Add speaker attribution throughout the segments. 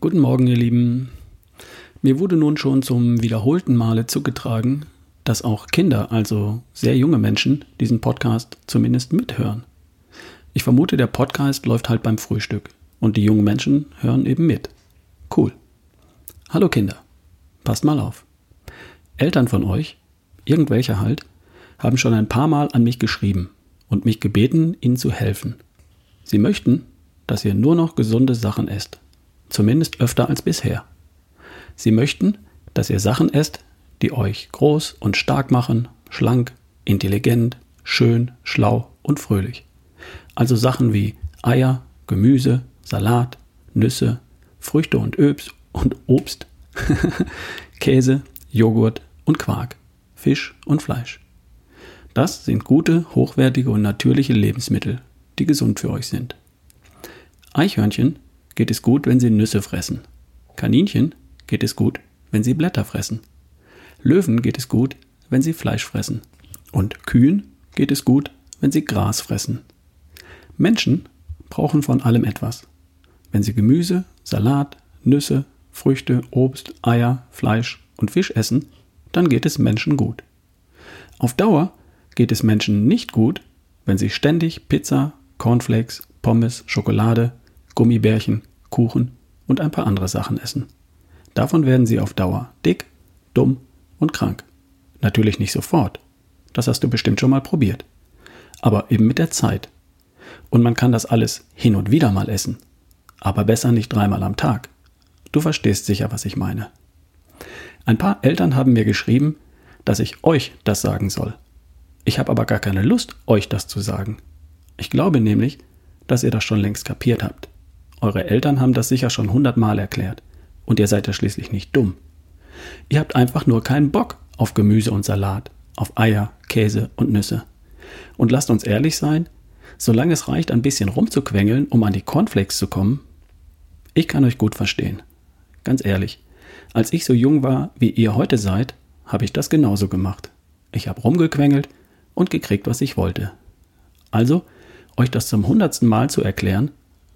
Speaker 1: Guten Morgen, ihr Lieben. Mir wurde nun schon zum wiederholten Male zugetragen, dass auch Kinder, also sehr junge Menschen, diesen Podcast zumindest mithören. Ich vermute, der Podcast läuft halt beim Frühstück und die jungen Menschen hören eben mit. Cool. Hallo Kinder, passt mal auf. Eltern von euch, irgendwelche halt, haben schon ein paar Mal an mich geschrieben und mich gebeten, ihnen zu helfen. Sie möchten, dass ihr nur noch gesunde Sachen esst zumindest öfter als bisher. Sie möchten, dass ihr Sachen esst, die euch groß und stark machen, schlank, intelligent, schön, schlau und fröhlich. Also Sachen wie Eier, Gemüse, Salat, Nüsse, Früchte und Öbs und Obst, Käse, Joghurt und Quark, Fisch und Fleisch. Das sind gute, hochwertige und natürliche Lebensmittel, die gesund für euch sind. Eichhörnchen geht es gut, wenn sie Nüsse fressen. Kaninchen geht es gut, wenn sie Blätter fressen. Löwen geht es gut, wenn sie Fleisch fressen. Und Kühen geht es gut, wenn sie Gras fressen. Menschen brauchen von allem etwas. Wenn sie Gemüse, Salat, Nüsse, Früchte, Obst, Eier, Fleisch und Fisch essen, dann geht es Menschen gut. Auf Dauer geht es Menschen nicht gut, wenn sie ständig Pizza, Cornflakes, Pommes, Schokolade, Gummibärchen, Kuchen und ein paar andere Sachen essen. Davon werden sie auf Dauer dick, dumm und krank. Natürlich nicht sofort. Das hast du bestimmt schon mal probiert. Aber eben mit der Zeit. Und man kann das alles hin und wieder mal essen. Aber besser nicht dreimal am Tag. Du verstehst sicher, was ich meine. Ein paar Eltern haben mir geschrieben, dass ich euch das sagen soll. Ich habe aber gar keine Lust, euch das zu sagen. Ich glaube nämlich, dass ihr das schon längst kapiert habt. Eure Eltern haben das sicher schon hundertmal erklärt. Und ihr seid ja schließlich nicht dumm. Ihr habt einfach nur keinen Bock auf Gemüse und Salat, auf Eier, Käse und Nüsse. Und lasst uns ehrlich sein, solange es reicht, ein bisschen rumzuquengeln, um an die Cornflakes zu kommen, ich kann euch gut verstehen. Ganz ehrlich, als ich so jung war, wie ihr heute seid, habe ich das genauso gemacht. Ich habe rumgequengelt und gekriegt, was ich wollte. Also, euch das zum hundertsten Mal zu erklären,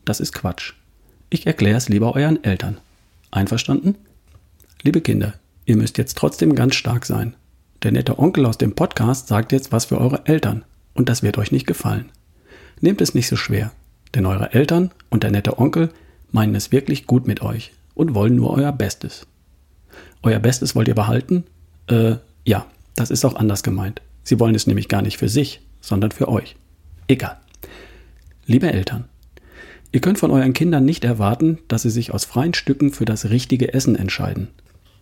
Speaker 1: das ist Quatsch. Ich erkläre es lieber euren Eltern. Einverstanden? Liebe Kinder, ihr müsst jetzt trotzdem ganz stark sein. Der nette Onkel aus dem Podcast sagt jetzt was für eure Eltern. Und das wird euch nicht gefallen. Nehmt es nicht so schwer, denn eure Eltern und der nette Onkel meinen es wirklich gut mit euch und wollen nur euer Bestes. Euer Bestes wollt ihr behalten? Äh, ja, das ist auch anders gemeint. Sie wollen es nämlich gar nicht für sich, sondern für euch. Egal. Liebe Eltern, Ihr könnt von euren Kindern nicht erwarten, dass sie sich aus freien Stücken für das richtige Essen entscheiden.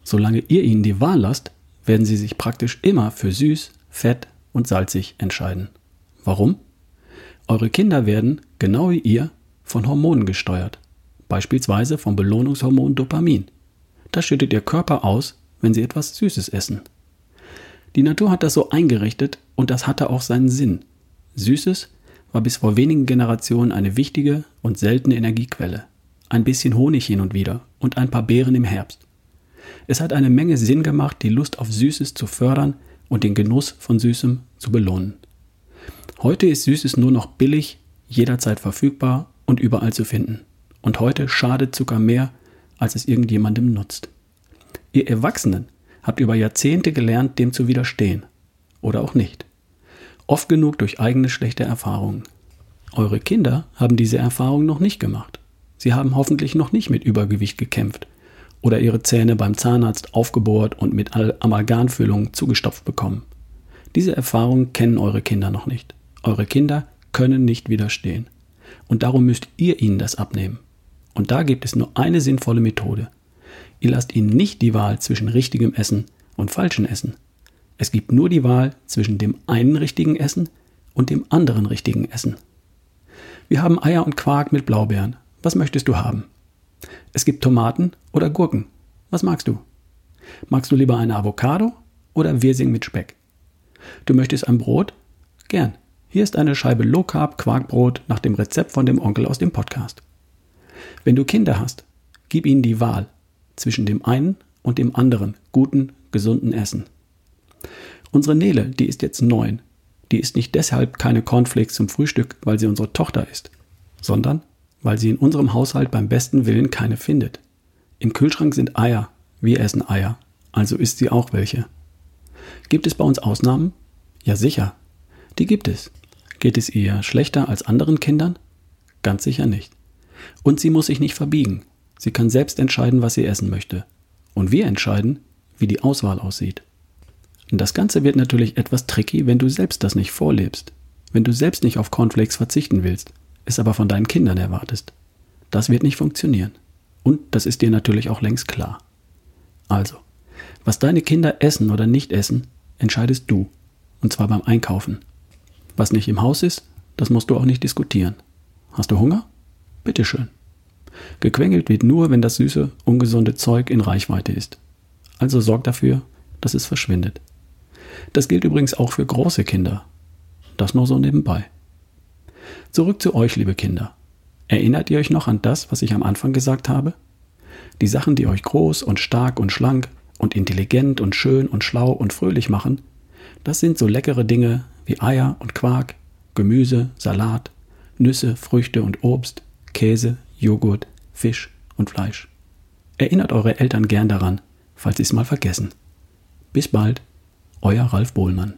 Speaker 1: Solange ihr ihnen die Wahl lasst, werden sie sich praktisch immer für süß, fett und salzig entscheiden. Warum? Eure Kinder werden, genau wie ihr, von Hormonen gesteuert, beispielsweise vom Belohnungshormon Dopamin. Das schüttet ihr Körper aus, wenn sie etwas Süßes essen. Die Natur hat das so eingerichtet und das hatte auch seinen Sinn. Süßes war bis vor wenigen Generationen eine wichtige und seltene Energiequelle. Ein bisschen Honig hin und wieder und ein paar Beeren im Herbst. Es hat eine Menge Sinn gemacht, die Lust auf Süßes zu fördern und den Genuss von Süßem zu belohnen. Heute ist Süßes nur noch billig, jederzeit verfügbar und überall zu finden. Und heute schadet Zucker mehr, als es irgendjemandem nutzt. Ihr Erwachsenen habt über Jahrzehnte gelernt, dem zu widerstehen. Oder auch nicht oft genug durch eigene schlechte Erfahrungen. Eure Kinder haben diese Erfahrung noch nicht gemacht. Sie haben hoffentlich noch nicht mit Übergewicht gekämpft oder ihre Zähne beim Zahnarzt aufgebohrt und mit Amalgamfüllung zugestopft bekommen. Diese Erfahrung kennen eure Kinder noch nicht. Eure Kinder können nicht widerstehen. Und darum müsst ihr ihnen das abnehmen. Und da gibt es nur eine sinnvolle Methode. Ihr lasst ihnen nicht die Wahl zwischen richtigem Essen und falschem Essen. Es gibt nur die Wahl zwischen dem einen richtigen Essen und dem anderen richtigen Essen. Wir haben Eier und Quark mit Blaubeeren. Was möchtest du haben? Es gibt Tomaten oder Gurken. Was magst du? Magst du lieber eine Avocado oder Wirsing mit Speck? Du möchtest ein Brot? Gern. Hier ist eine Scheibe Low Carb Quarkbrot nach dem Rezept von dem Onkel aus dem Podcast. Wenn du Kinder hast, gib ihnen die Wahl zwischen dem einen und dem anderen guten, gesunden Essen. Unsere Nele, die ist jetzt neun. Die ist nicht deshalb keine Cornflakes zum Frühstück, weil sie unsere Tochter ist, sondern weil sie in unserem Haushalt beim besten Willen keine findet. Im Kühlschrank sind Eier. Wir essen Eier. Also isst sie auch welche. Gibt es bei uns Ausnahmen? Ja sicher. Die gibt es. Geht es ihr schlechter als anderen Kindern? Ganz sicher nicht. Und sie muss sich nicht verbiegen. Sie kann selbst entscheiden, was sie essen möchte. Und wir entscheiden, wie die Auswahl aussieht. Das Ganze wird natürlich etwas tricky, wenn du selbst das nicht vorlebst. Wenn du selbst nicht auf Cornflakes verzichten willst, es aber von deinen Kindern erwartest. Das wird nicht funktionieren. Und das ist dir natürlich auch längst klar. Also, was deine Kinder essen oder nicht essen, entscheidest du. Und zwar beim Einkaufen. Was nicht im Haus ist, das musst du auch nicht diskutieren. Hast du Hunger? Bitteschön. Gequengelt wird nur, wenn das süße, ungesunde Zeug in Reichweite ist. Also sorg dafür, dass es verschwindet. Das gilt übrigens auch für große Kinder. Das nur so nebenbei. Zurück zu euch, liebe Kinder. Erinnert ihr euch noch an das, was ich am Anfang gesagt habe? Die Sachen, die euch groß und stark und schlank und intelligent und schön und schlau und fröhlich machen, das sind so leckere Dinge wie Eier und Quark, Gemüse, Salat, Nüsse, Früchte und Obst, Käse, Joghurt, Fisch und Fleisch. Erinnert eure Eltern gern daran, falls sie es mal vergessen. Bis bald, euer Ralf Bohlmann.